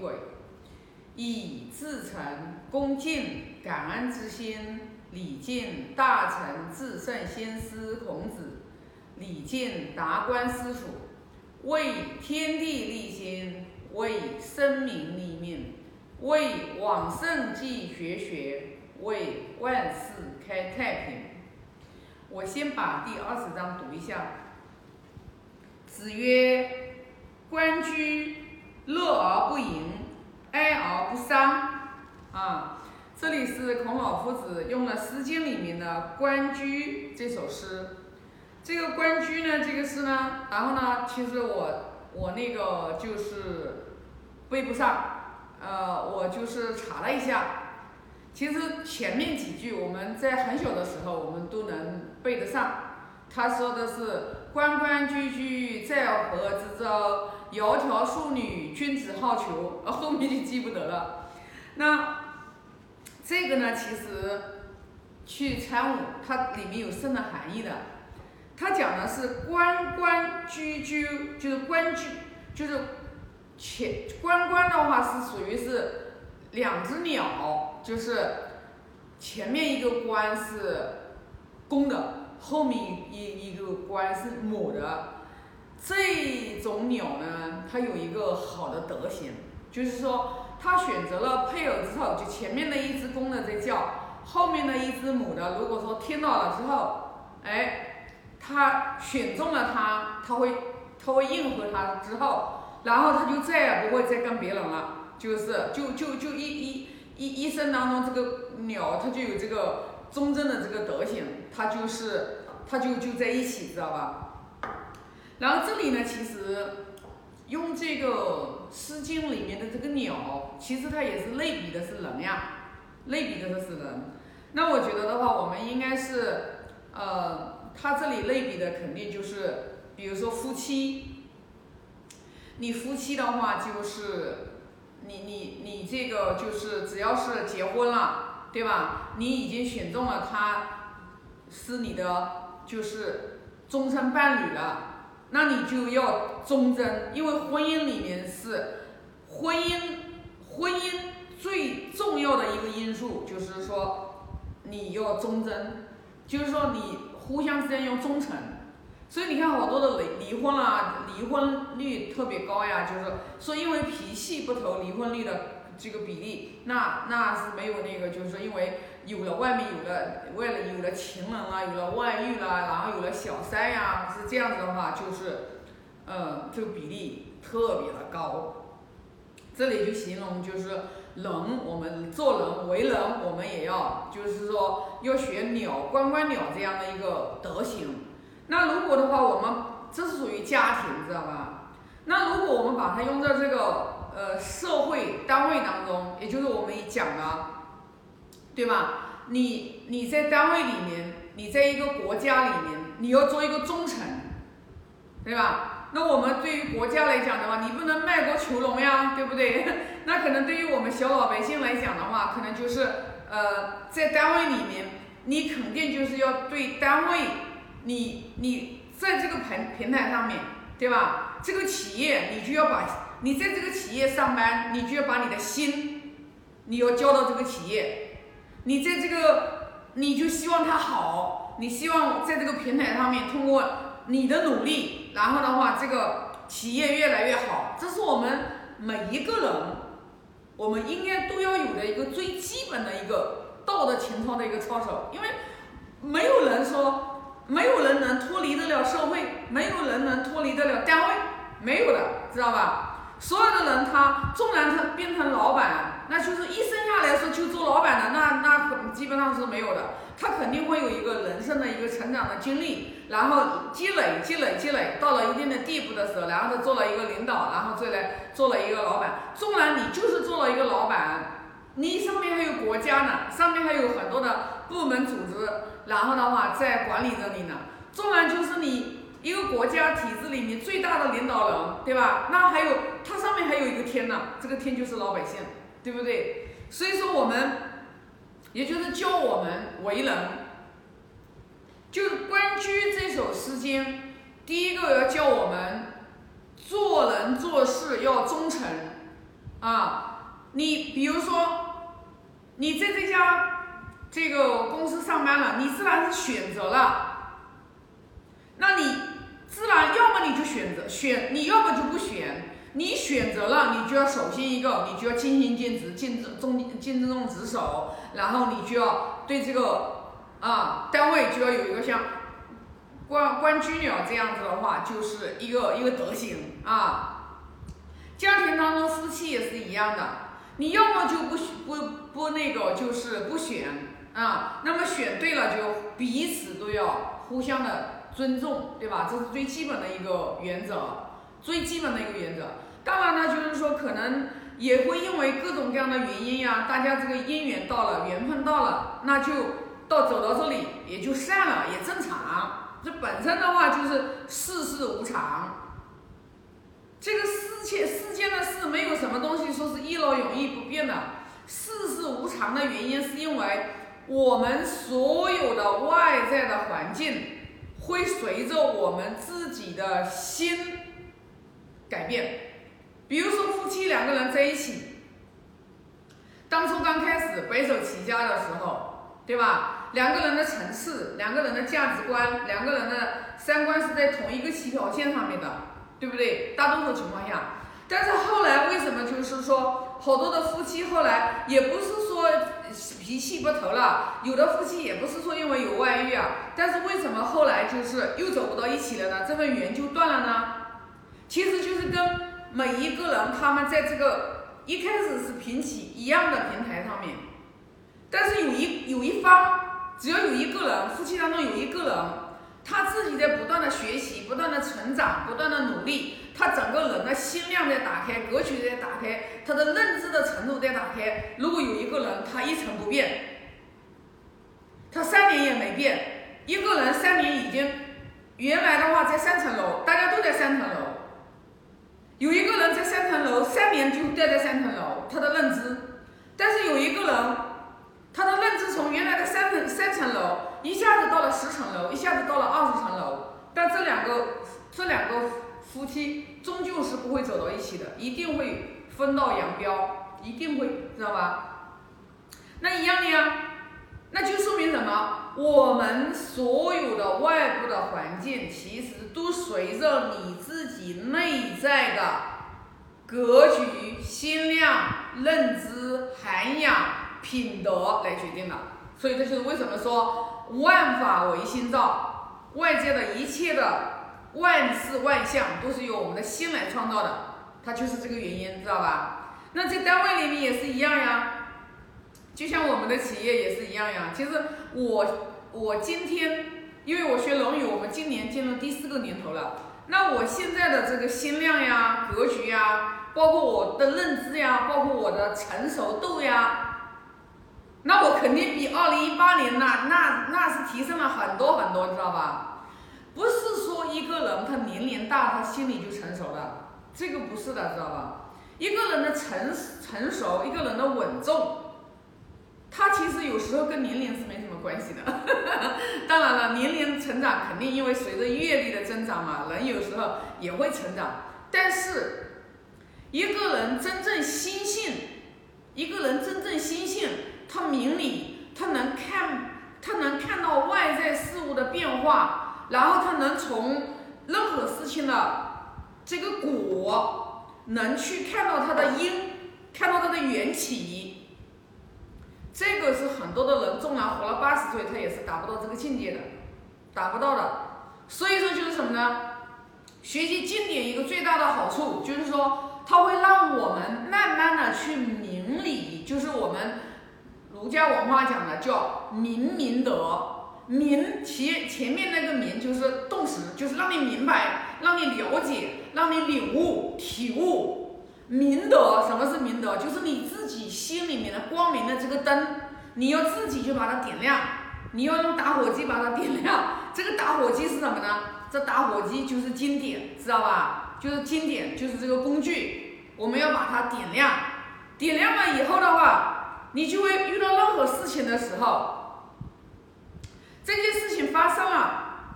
轨，以至诚恭敬感恩之心，礼敬大成至圣先师孔子，礼敬达观师傅，为天地立心，为生民立命，为往圣继绝学，为万世开太平。我先把第二十章读一下。子曰：“关雎，乐而不淫，哀而不伤。”啊，这里是孔老夫子用了《诗经》里面的《关雎》这首诗。这个《关雎》呢，这个诗呢，然后呢，其实我我那个就是背不上，呃，我就是查了一下，其实前面几句我们在很小的时候我们都能背得上。他说的是。关关雎雎在河之洲，窈窕淑女，君子好逑。呃，后面就记不得了。那这个呢，其实去参悟，它里面有深的含义的。它讲的是关关雎鸠，就是关雎，就是前关关的话是属于是两只鸟，就是前面一个关是公的。后面一一个关是母的，这种鸟呢，它有一个好的德行，就是说它选择了配偶之后，就前面的一只公的在叫，后面的一只母的，如果说听到了之后，哎，它选中了它，它会它会应和它之后，然后它就再也不会再跟别人了，就是就就就一一一一生当中这个鸟它就有这个。忠贞的这个德行，它就是，它就就在一起，知道吧？然后这里呢，其实用这个《诗经》里面的这个鸟，其实它也是类比的是人呀，类比的是人。那我觉得的话，我们应该是，呃，它这里类比的肯定就是，比如说夫妻，你夫妻的话就是，你你你这个就是只要是结婚了。对吧？你已经选中了他，是你的就是终身伴侣了，那你就要忠贞，因为婚姻里面是婚姻，婚姻最重要的一个因素就是说你要忠贞，就是说你互相之间要忠诚。所以你看好多的离离婚啦，离婚率特别高呀，就是说因为脾气不投，离婚率的。这个比例，那那是没有那个，就是说，因为有了外面有了，为了有了情人啊，有了外遇啦，然后有了小三呀，是这样子的话，就是，嗯，这个比例特别的高。这里就形容就是人，我们做人为人，我们也要就是说要学鸟关关鸟这样的一个德行。那如果的话，我们这是属于家庭，知道吧？那如果我们把它用在这个。呃，社会单位当中，也就是我们讲的，对吧？你你在单位里面，你在一个国家里面，你要做一个忠臣，对吧？那我们对于国家来讲的话，你不能卖国求荣呀，对不对？那可能对于我们小老百姓来讲的话，可能就是呃，在单位里面，你肯定就是要对单位，你你在这个平平台上面，对吧？这个企业你就要把。你在这个企业上班，你就要把你的心，你要交到这个企业。你在这个，你就希望它好，你希望在这个平台上面通过你的努力，然后的话，这个企业越来越好。这是我们每一个人，我们应该都要有的一个最基本的一个道德情操的一个操守。因为没有人说，没有人能脱离得了社会，没有人能脱离得了单位，没有的，知道吧？所有的人，他纵然他变成老板，那就是一生下来说就做老板的，那那基本上是没有的。他肯定会有一个人生的一个成长的经历，然后积累、积累、积累，到了一定的地步的时候，然后他做了一个领导，然后再来做了一个老板。纵然你就是做了一个老板，你上面还有国家呢，上面还有很多的部门组织，然后的话在管理着你呢。纵然就是你。一个国家体制里面最大的领导人，对吧？那还有它上面还有一个天呢，这个天就是老百姓，对不对？所以说我们，也就是教我们为人，就是《关雎》这首诗经，第一个要教我们做人做事要忠诚，啊，你比如说你在这家这个公司上班了，你自然是选择了，那你自然要么你就选择选，你要么就不选。你选择了，你就要首先一个，你就要尽心尽职，尽忠尽忠职守，然后你就要对这个啊单位就要有一个像关关雎鸟这样子的话，就是一个一个德行啊。家庭当中夫妻也是一样的，你要么就不不不那个，就是不选啊。那么选对了，就彼此都要互相的尊重，对吧？这是最基本的一个原则。最基本的一个原则，当然呢，就是说可能也会因为各种各样的原因呀，大家这个姻缘到了，缘分到了，那就到走到这里也就散了，也正常。这本身的话就是世事无常，这个世界世间的事没有什么东西说是一劳永逸不变的，世事无常的原因是因为我们所有的外在的环境会随着我们自己的心。改变，比如说夫妻两个人在一起，当初刚开始白手起家的时候，对吧？两个人的层次、两个人的价值观、两个人的三观是在同一个起跑线上面的，对不对？大多数情况下，但是后来为什么就是说好多的夫妻后来也不是说脾气不投了，有的夫妻也不是说因为有外遇啊，但是为什么后来就是又走不到一起了呢？这份缘就断了呢？其实就是跟每一个人他们在这个一开始是平起一样的平台上面，但是有一有一方，只要有一个人，夫妻当中有一个人，他自己在不断的学习、不断的成长、不断的努力，他整个人的心量在打开，格局在打开，他的认知的程度在打开。如果有一个人他一成不变，他三年也没变，一个人三年已经原来的话在三层楼，大家都在三层楼。有一个人在三层楼，三年就待在三层楼，他的认知；但是有一个人，他的认知从原来的三层三层楼一下子到了十层楼，一下子到了二十层楼。但这两个这两个夫妻终究是不会走到一起的，一定会分道扬镳，一定会，知道吧？那一样的呀。那就说明什么？我们所有的外部的环境，其实都随着你自己内在的格局、心量、认知、涵养、品德来决定的。所以这就是为什么说万法唯心造，外界的一切的万事万象都是由我们的心来创造的，它就是这个原因，知道吧？那在单位里面也是一样呀。就像我们的企业也是一样呀。其实我我今天，因为我学《论语》，我们今年进入第四个年头了。那我现在的这个心量呀、格局呀，包括我的认知呀，包括我的成熟度呀，那我肯定比二零一八年那那那是提升了很多很多，知道吧？不是说一个人他年龄大，他心里就成熟了，这个不是的，知道吧？一个人的成成熟，一个人的稳重。他其实有时候跟年龄是没什么关系的，当然了，年龄成长肯定因为随着阅历的增长嘛，人有时候也会成长。但是一个人真正心性，一个人真正心性，他明理，他能看，他能看到外在事物的变化，然后他能从任何事情的这个果，能去看到它的因，看到它的缘起。这个是很多的人，纵然活了八十岁，他也是达不到这个境界的，达不到的。所以说就是什么呢？学习经典一个最大的好处就是说，它会让我们慢慢的去明理，就是我们儒家文化讲的叫明明德。明前前面那个明就是动词，就是让你明白，让你了解，让你领悟、体悟。明德，什么是明德？就是你自己心里面的光明的这个灯，你要自己去把它点亮，你要用打火机把它点亮。这个打火机是什么呢？这打火机就是经典，知道吧？就是经典，就是这个工具，我们要把它点亮。点亮了以后的话，你就会遇到任何事情的时候，这件事情发生了，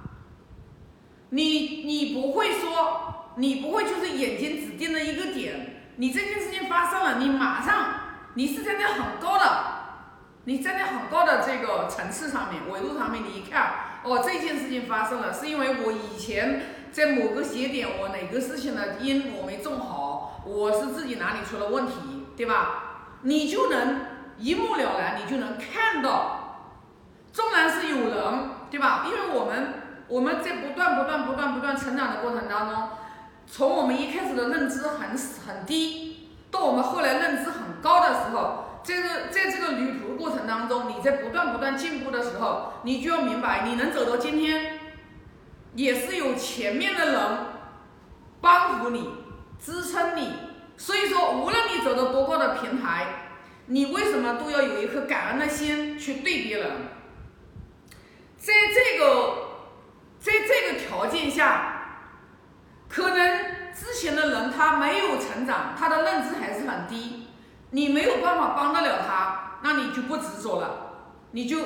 你你不会说，你不会就是眼睛只盯着一个点。你这件事情发生了，你马上你是站在很高的，你站在很高的这个层次上面、维度上面，你一看，哦，这件事情发生了，是因为我以前在某个节点，我哪个事情的因我没种好，我是自己哪里出了问题，对吧？你就能一目了然，你就能看到，纵然是有人，对吧？因为我们我们在不断不断不断不断成长的过程当中。从我们一开始的认知很很低，到我们后来认知很高的时候，这个在这个旅途过程当中，你在不断不断进步的时候，你就要明白，你能走到今天，也是有前面的人帮扶你、支撑你。所以说，无论你走到多高的平台，你为什么都要有一颗感恩的心去对别人？在这个在这个条件下。可能之前的人他没有成长，他的认知还是很低，你没有办法帮得了他，那你就不执着了，你就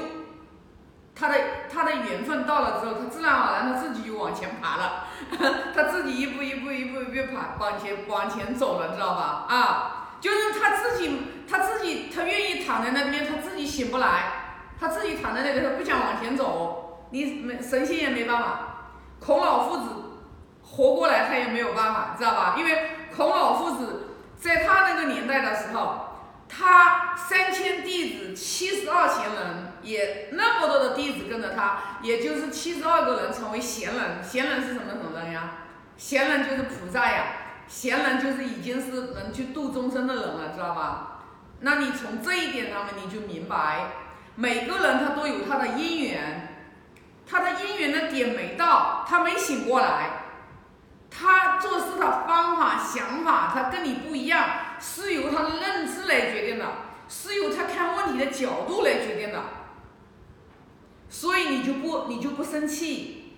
他的他的缘分到了之后，他自然而然他自己就往前爬了，他自己一步一步一步一步爬往前往前走了，知道吧？啊，就是他自己他自己他愿意躺在那边，他自己醒不来，他自己躺在那里，他不想往前走，你没神仙也没办法，孔老夫子。活过来他也没有办法，知道吧？因为孔老夫子在他那个年代的时候，他三千弟子，七十二贤人，也那么多的弟子跟着他，也就是七十二个人成为贤人。贤人是什么什么人呀？贤人就是菩萨呀，贤人就是已经是能去度众生的人了，知道吧？那你从这一点上面你就明白，每个人他都有他的因缘，他的因缘的点没到，他没醒过来。他做事的方法、想法，他跟你不一样，是由他的认知来决定的，是由他看问题的角度来决定的。所以你就不，你就不生气，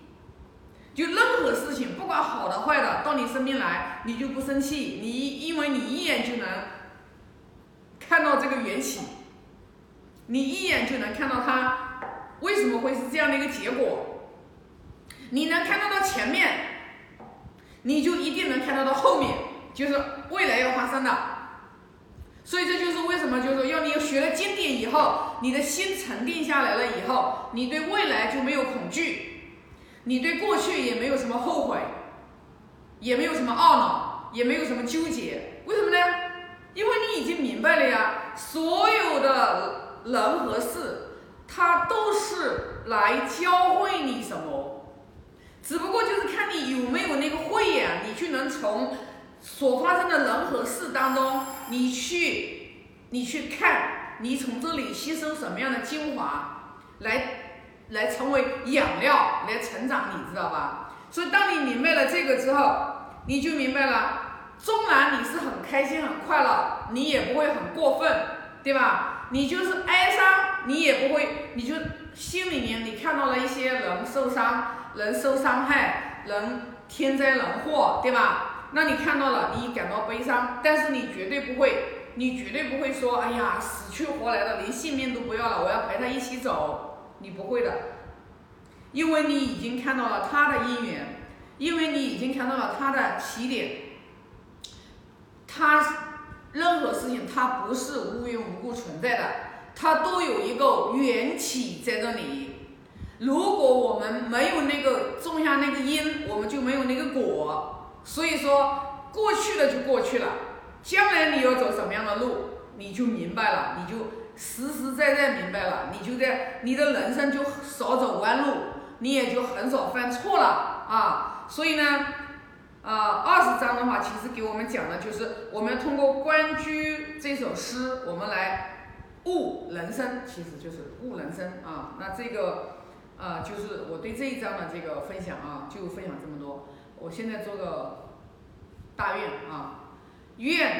就任何事情，不管好的坏的，到你身边来，你就不生气，你因为你一眼就能看到这个缘起，你一眼就能看到它为什么会是这样的一个结果，你能看得到前面。你就一定能看得到后面，就是未来要发生的。所以这就是为什么，就是说要你学了经典以后，你的心沉淀下来了以后，你对未来就没有恐惧，你对过去也没有什么后悔，也没有什么懊恼，也没有什么纠结。为什么呢？因为你已经明白了呀，所有的人和事，它都是来教会你什么。只不过就是看你有没有那个慧眼，你去能从所发生的人和事当中，你去，你去看，你从这里吸收什么样的精华，来，来成为养料，来成长，你知道吧？所以当你明白了这个之后，你就明白了，纵然你是很开心很快乐，你也不会很过分，对吧？你就是哀伤，你也不会，你就心里面你看到了一些人受伤。人受伤害，人天灾人祸，对吧？那你看到了，你感到悲伤，但是你绝对不会，你绝对不会说，哎呀，死去活来的，连性命都不要了，我要陪他一起走，你不会的，因为你已经看到了他的因缘，因为你已经看到了他的起点，他任何事情它不是无缘无故存在的，它都有一个缘起在这里。如果我们没有那个种下那个因，我们就没有那个果。所以说，过去了就过去了，将来你要走什么样的路，你就明白了，你就实实在在明白了，你就在你的人生就少走弯路，你也就很少犯错了啊。所以呢，啊，二十章的话，其实给我们讲的就是我们通过《关雎》这首诗，我们来悟人生，其实就是悟人生啊。那这个。啊，就是我对这一章的这个分享啊，就分享这么多。我现在做个大愿啊，愿。